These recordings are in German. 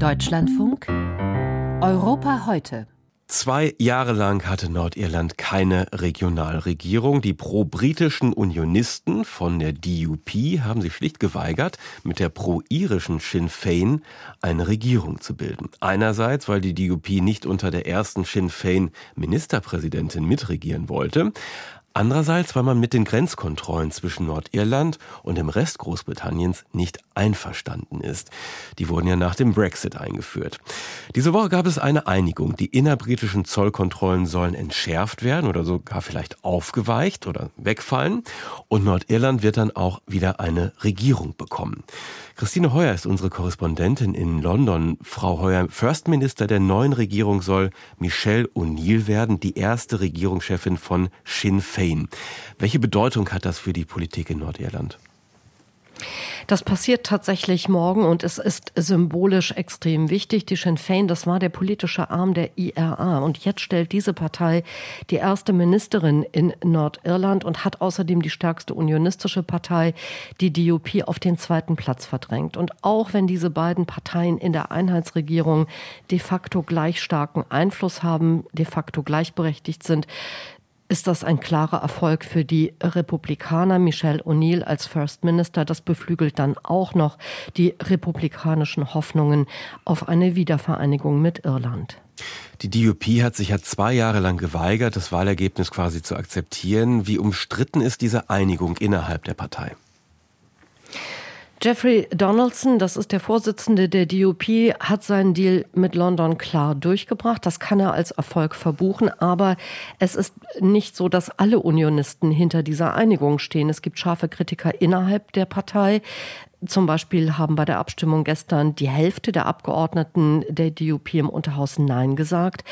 Deutschlandfunk Europa heute. Zwei Jahre lang hatte Nordirland keine Regionalregierung. Die pro-britischen Unionisten von der DUP haben sich schlicht geweigert, mit der pro-irischen Sinn Fein eine Regierung zu bilden. Einerseits, weil die DUP nicht unter der ersten Sinn Fein Ministerpräsidentin mitregieren wollte. Andererseits, weil man mit den Grenzkontrollen zwischen Nordirland und dem Rest Großbritanniens nicht einverstanden ist. Die wurden ja nach dem Brexit eingeführt. Diese Woche gab es eine Einigung. Die innerbritischen Zollkontrollen sollen entschärft werden oder sogar vielleicht aufgeweicht oder wegfallen. Und Nordirland wird dann auch wieder eine Regierung bekommen. Christine Heuer ist unsere Korrespondentin in London. Frau Heuer, First Minister der neuen Regierung soll Michelle O'Neill werden, die erste Regierungschefin von Sinn Féin. Welche Bedeutung hat das für die Politik in Nordirland? Das passiert tatsächlich morgen und es ist symbolisch extrem wichtig. Die Sinn Fein, das war der politische Arm der IRA und jetzt stellt diese Partei die erste Ministerin in Nordirland und hat außerdem die stärkste unionistische Partei, die DUP, auf den zweiten Platz verdrängt. Und auch wenn diese beiden Parteien in der Einheitsregierung de facto gleich starken Einfluss haben, de facto gleichberechtigt sind, ist das ein klarer Erfolg für die Republikaner. Michelle O'Neill als First Minister, das beflügelt dann auch noch die republikanischen Hoffnungen auf eine Wiedervereinigung mit Irland. Die DUP hat sich ja zwei Jahre lang geweigert, das Wahlergebnis quasi zu akzeptieren. Wie umstritten ist diese Einigung innerhalb der Partei? Jeffrey Donaldson, das ist der Vorsitzende der DUP, hat seinen Deal mit London klar durchgebracht. Das kann er als Erfolg verbuchen. Aber es ist nicht so, dass alle Unionisten hinter dieser Einigung stehen. Es gibt scharfe Kritiker innerhalb der Partei. Zum Beispiel haben bei der Abstimmung gestern die Hälfte der Abgeordneten der DUP im Unterhaus Nein gesagt.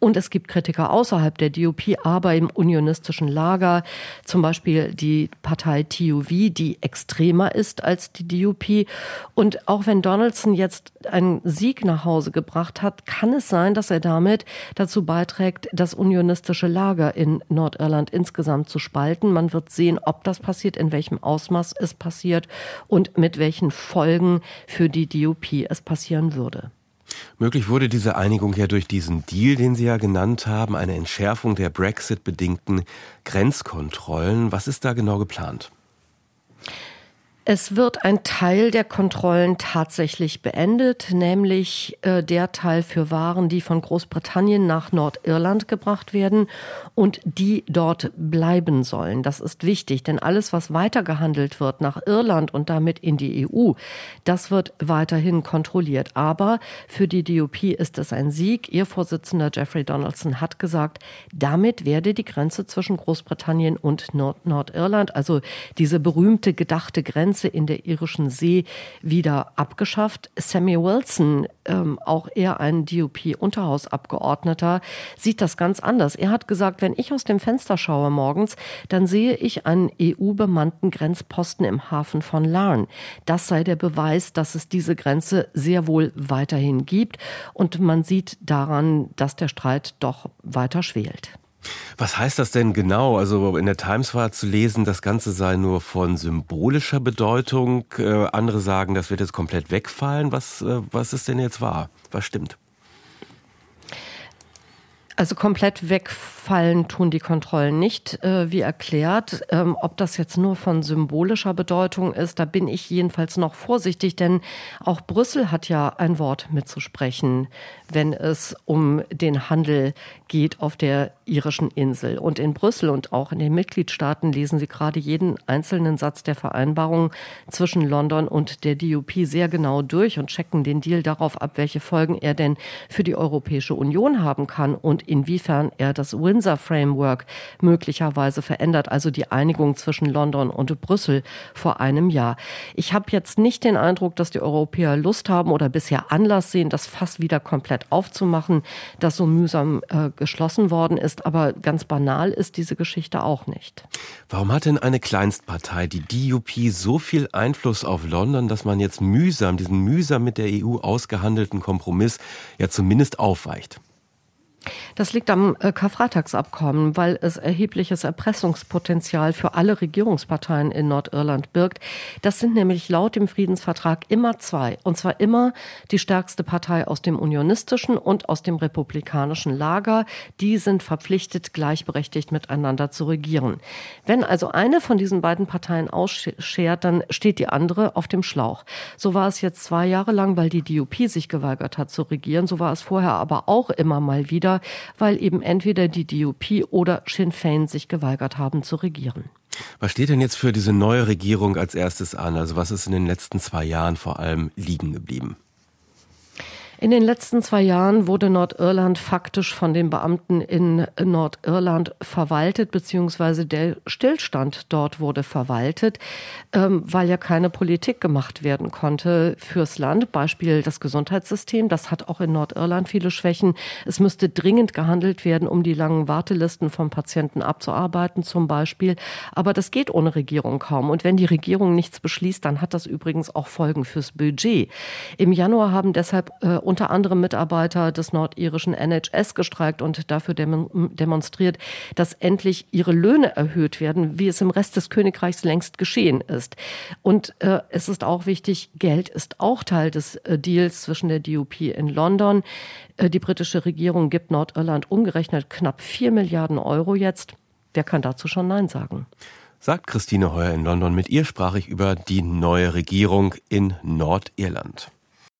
Und es gibt Kritiker außerhalb der DUP, aber im unionistischen Lager, zum Beispiel die Partei TUV, die extremer ist als die DUP. Und auch wenn Donaldson jetzt einen Sieg nach Hause gebracht hat, kann es sein, dass er damit dazu beiträgt, das unionistische Lager in Nordirland insgesamt zu spalten. Man wird sehen, ob das passiert, in welchem Ausmaß es passiert und mit welchen Folgen für die DUP es passieren würde. Möglich wurde diese Einigung ja durch diesen Deal, den Sie ja genannt haben, eine Entschärfung der Brexit-bedingten Grenzkontrollen. Was ist da genau geplant? Es wird ein Teil der Kontrollen tatsächlich beendet, nämlich äh, der Teil für Waren, die von Großbritannien nach Nordirland gebracht werden und die dort bleiben sollen. Das ist wichtig, denn alles, was weitergehandelt wird nach Irland und damit in die EU, das wird weiterhin kontrolliert. Aber für die DUP ist es ein Sieg. Ihr Vorsitzender Jeffrey Donaldson hat gesagt, damit werde die Grenze zwischen Großbritannien und Nord Nordirland, also diese berühmte gedachte Grenze, Grenze in der irischen See wieder abgeschafft. Sammy Wilson, ähm, auch er ein DUP-Unterhausabgeordneter, sieht das ganz anders. Er hat gesagt, wenn ich aus dem Fenster schaue morgens, dann sehe ich einen EU-bemannten Grenzposten im Hafen von Larne. Das sei der Beweis, dass es diese Grenze sehr wohl weiterhin gibt. Und man sieht daran, dass der Streit doch weiter schwelt. Was heißt das denn genau? Also in der Times war zu lesen, das Ganze sei nur von symbolischer Bedeutung. Äh, andere sagen, das wird jetzt komplett wegfallen. Was, äh, was ist denn jetzt wahr? Was stimmt? Also komplett wegfallen tun die Kontrollen nicht, äh, wie erklärt. Ähm, ob das jetzt nur von symbolischer Bedeutung ist, da bin ich jedenfalls noch vorsichtig, denn auch Brüssel hat ja ein Wort mitzusprechen, wenn es um den Handel geht auf der irischen Insel. Und in Brüssel und auch in den Mitgliedstaaten lesen Sie gerade jeden einzelnen Satz der Vereinbarung zwischen London und der DUP sehr genau durch und checken den Deal darauf ab, welche Folgen er denn für die Europäische Union haben kann und inwiefern er das Windsor Framework möglicherweise verändert, also die Einigung zwischen London und Brüssel vor einem Jahr. Ich habe jetzt nicht den Eindruck, dass die Europäer Lust haben oder bisher Anlass sehen, das Fass wieder komplett aufzumachen, das so mühsam äh, geschlossen worden ist. Aber ganz banal ist diese Geschichte auch nicht. Warum hat denn eine Kleinstpartei, die DUP, so viel Einfluss auf London, dass man jetzt mühsam, diesen mühsam mit der EU ausgehandelten Kompromiss ja zumindest aufweicht? Das liegt am äh, Karfreitagsabkommen, weil es erhebliches Erpressungspotenzial für alle Regierungsparteien in Nordirland birgt. Das sind nämlich laut dem Friedensvertrag immer zwei. Und zwar immer die stärkste Partei aus dem unionistischen und aus dem republikanischen Lager. Die sind verpflichtet, gleichberechtigt miteinander zu regieren. Wenn also eine von diesen beiden Parteien ausschert, dann steht die andere auf dem Schlauch. So war es jetzt zwei Jahre lang, weil die DUP sich geweigert hat zu regieren. So war es vorher aber auch immer mal wieder weil eben entweder die DUP oder Sinn Fein sich geweigert haben zu regieren. Was steht denn jetzt für diese neue Regierung als erstes an? Also was ist in den letzten zwei Jahren vor allem liegen geblieben? In den letzten zwei Jahren wurde Nordirland faktisch von den Beamten in Nordirland verwaltet, beziehungsweise der Stillstand dort wurde verwaltet, ähm, weil ja keine Politik gemacht werden konnte fürs Land. Beispiel das Gesundheitssystem, das hat auch in Nordirland viele Schwächen. Es müsste dringend gehandelt werden, um die langen Wartelisten von Patienten abzuarbeiten, zum Beispiel. Aber das geht ohne Regierung kaum. Und wenn die Regierung nichts beschließt, dann hat das übrigens auch Folgen fürs Budget. Im Januar haben deshalb äh, unter anderem Mitarbeiter des nordirischen NHS gestreikt und dafür demonstriert, dass endlich ihre Löhne erhöht werden, wie es im Rest des Königreichs längst geschehen ist. Und äh, es ist auch wichtig, Geld ist auch Teil des äh, Deals zwischen der DUP in London. Äh, die britische Regierung gibt Nordirland umgerechnet knapp vier Milliarden Euro jetzt. Wer kann dazu schon Nein sagen? Sagt Christine Heuer in London. Mit ihr sprach ich über die neue Regierung in Nordirland.